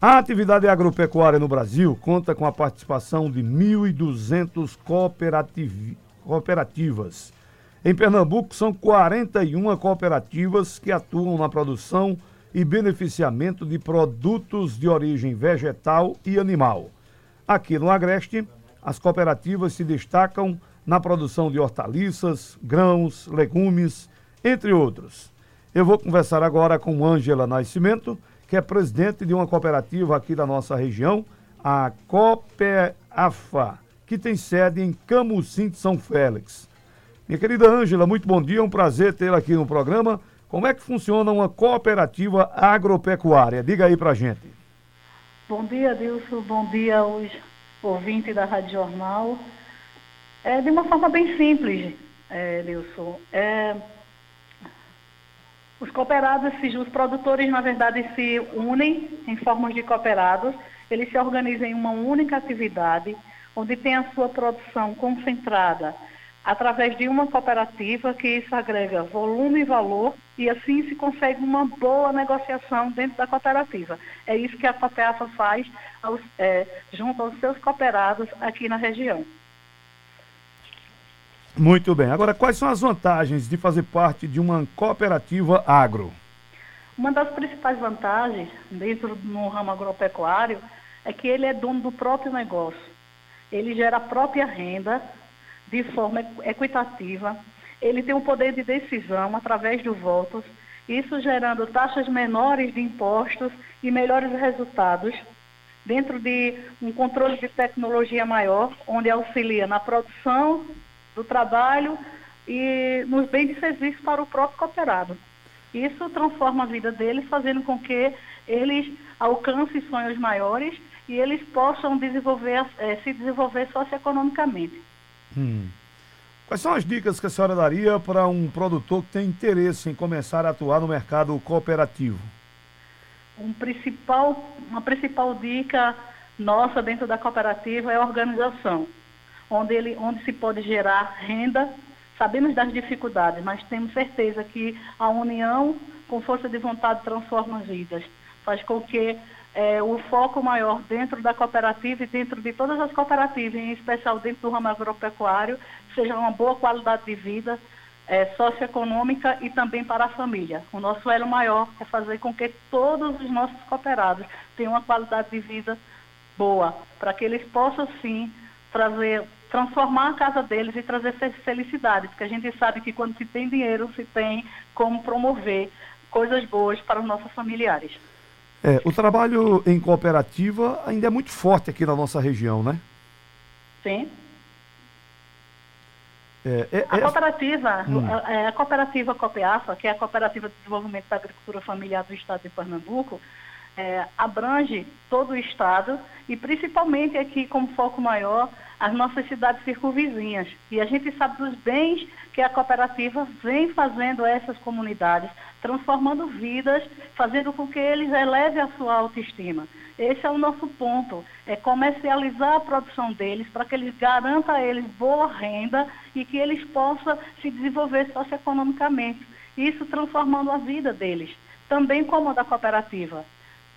A atividade agropecuária no Brasil conta com a participação de 1.200 cooperativ... cooperativas. Em Pernambuco, são 41 cooperativas que atuam na produção e beneficiamento de produtos de origem vegetal e animal. Aqui no Agreste, as cooperativas se destacam na produção de hortaliças, grãos, legumes, entre outros. Eu vou conversar agora com Ângela Nascimento, que é presidente de uma cooperativa aqui da nossa região, a Copeafa, que tem sede em Camusim de São Félix. Minha querida Ângela, muito bom dia, é um prazer tê-la aqui no programa. Como é que funciona uma cooperativa agropecuária? Diga aí pra gente. Bom dia, Dilson. Bom dia aos ouvintes da Rádio Jornal. É de uma forma bem simples, é, Dilson. É, cooperados, os produtores, na verdade, se unem em formas de cooperados, eles se organizam em uma única atividade, onde tem a sua produção concentrada através de uma cooperativa, que isso agrega volume e valor, e assim se consegue uma boa negociação dentro da cooperativa. É isso que a Copeafa faz aos, é, junto aos seus cooperados aqui na região. Muito bem. Agora, quais são as vantagens de fazer parte de uma cooperativa agro? Uma das principais vantagens dentro do ramo agropecuário é que ele é dono do próprio negócio. Ele gera a própria renda de forma equitativa. Ele tem o um poder de decisão através dos votos, isso gerando taxas menores de impostos e melhores resultados dentro de um controle de tecnologia maior, onde auxilia na produção do trabalho e nos bens de serviço para o próprio cooperado. Isso transforma a vida deles, fazendo com que eles alcancem sonhos maiores e eles possam desenvolver, é, se desenvolver socioeconomicamente. Hum. Quais são as dicas que a senhora daria para um produtor que tem interesse em começar a atuar no mercado cooperativo? Um principal, uma principal dica nossa dentro da cooperativa é a organização onde, ele, onde se pode gerar renda. Sabemos das dificuldades, mas temos certeza que a união com força de vontade transforma vidas. Faz com que é, o foco maior dentro da cooperativa e dentro de todas as cooperativas, em especial dentro do ramo agropecuário, seja uma boa qualidade de vida é, socioeconômica e também para a família. O nosso elo maior é fazer com que todos os nossos cooperados tenham uma qualidade de vida boa, para que eles possam sim trazer transformar a casa deles e trazer felicidade, porque a gente sabe que quando se tem dinheiro, se tem como promover coisas boas para os nossos familiares. É, o trabalho em cooperativa ainda é muito forte aqui na nossa região, né? Sim. É, é, a é cooperativa, hum. a, é, a, cooperativa Copeafa, que é a Cooperativa de Desenvolvimento da Agricultura Familiar do Estado de Pernambuco, é, abrange todo o estado e principalmente aqui como foco maior as nossas cidades circunvizinhas. E a gente sabe dos bens que a cooperativa vem fazendo a essas comunidades, transformando vidas, fazendo com que eles elevem a sua autoestima. Esse é o nosso ponto, é comercializar a produção deles para que eles garantam a eles boa renda e que eles possam se desenvolver socioeconomicamente. Isso transformando a vida deles, também como a da cooperativa.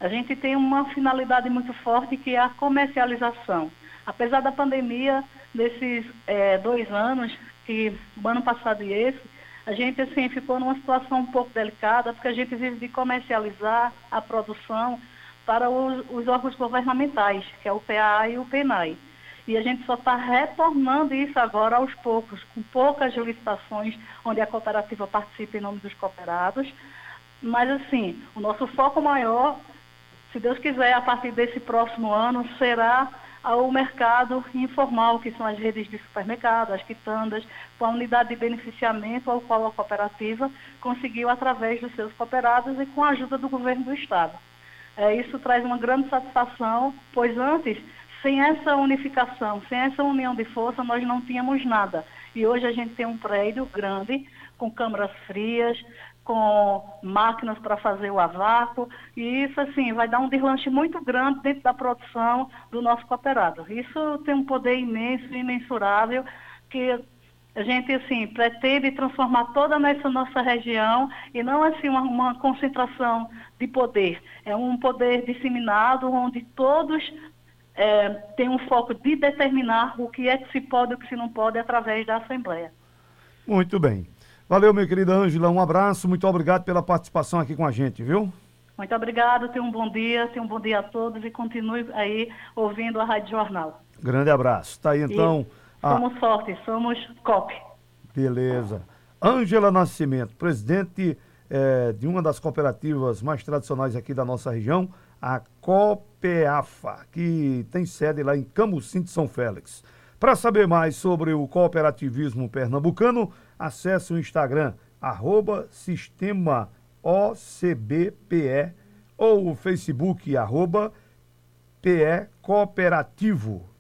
A gente tem uma finalidade muito forte que é a comercialização. Apesar da pandemia, desses é, dois anos, que o ano passado e esse, a gente assim ficou numa situação um pouco delicada, porque a gente vive de comercializar a produção para os, os órgãos governamentais, que é o PA e o PENAI. E a gente só está retornando isso agora aos poucos, com poucas licitações onde a cooperativa participa em nome dos cooperados. Mas, assim, o nosso foco maior, se Deus quiser, a partir desse próximo ano, será ao mercado informal, que são as redes de supermercado, as quitandas, com a unidade de beneficiamento ao qual a cooperativa conseguiu através dos seus cooperados e com a ajuda do governo do Estado. É, isso traz uma grande satisfação, pois antes, sem essa unificação, sem essa união de força, nós não tínhamos nada. E hoje a gente tem um prédio grande, com câmaras frias, com máquinas para fazer o avácuo, e isso assim vai dar um deslanche muito grande dentro da produção do nosso cooperado. Isso tem um poder imenso, imensurável, que A gente, assim, pretende transformar toda essa nossa região e não, assim, uma, uma concentração de poder. É um poder disseminado onde todos é, têm um foco de determinar o que é que se pode e o que se não pode através da Assembleia. Muito bem. Valeu, minha querida Ângela. Um abraço. Muito obrigado pela participação aqui com a gente, viu? Muito obrigada. Tenha um bom dia. Tenha um bom dia a todos e continue aí ouvindo a Rádio Jornal. Grande abraço. Tá aí então. E... Somos fortes, somos COP. Beleza. Ângela Nascimento, presidente é, de uma das cooperativas mais tradicionais aqui da nossa região, a COPEAFA, que tem sede lá em Camusim de São Félix. Para saber mais sobre o cooperativismo pernambucano, acesse o Instagram, arroba Sistema OCBPE ou o Facebook, arroba PE Cooperativo.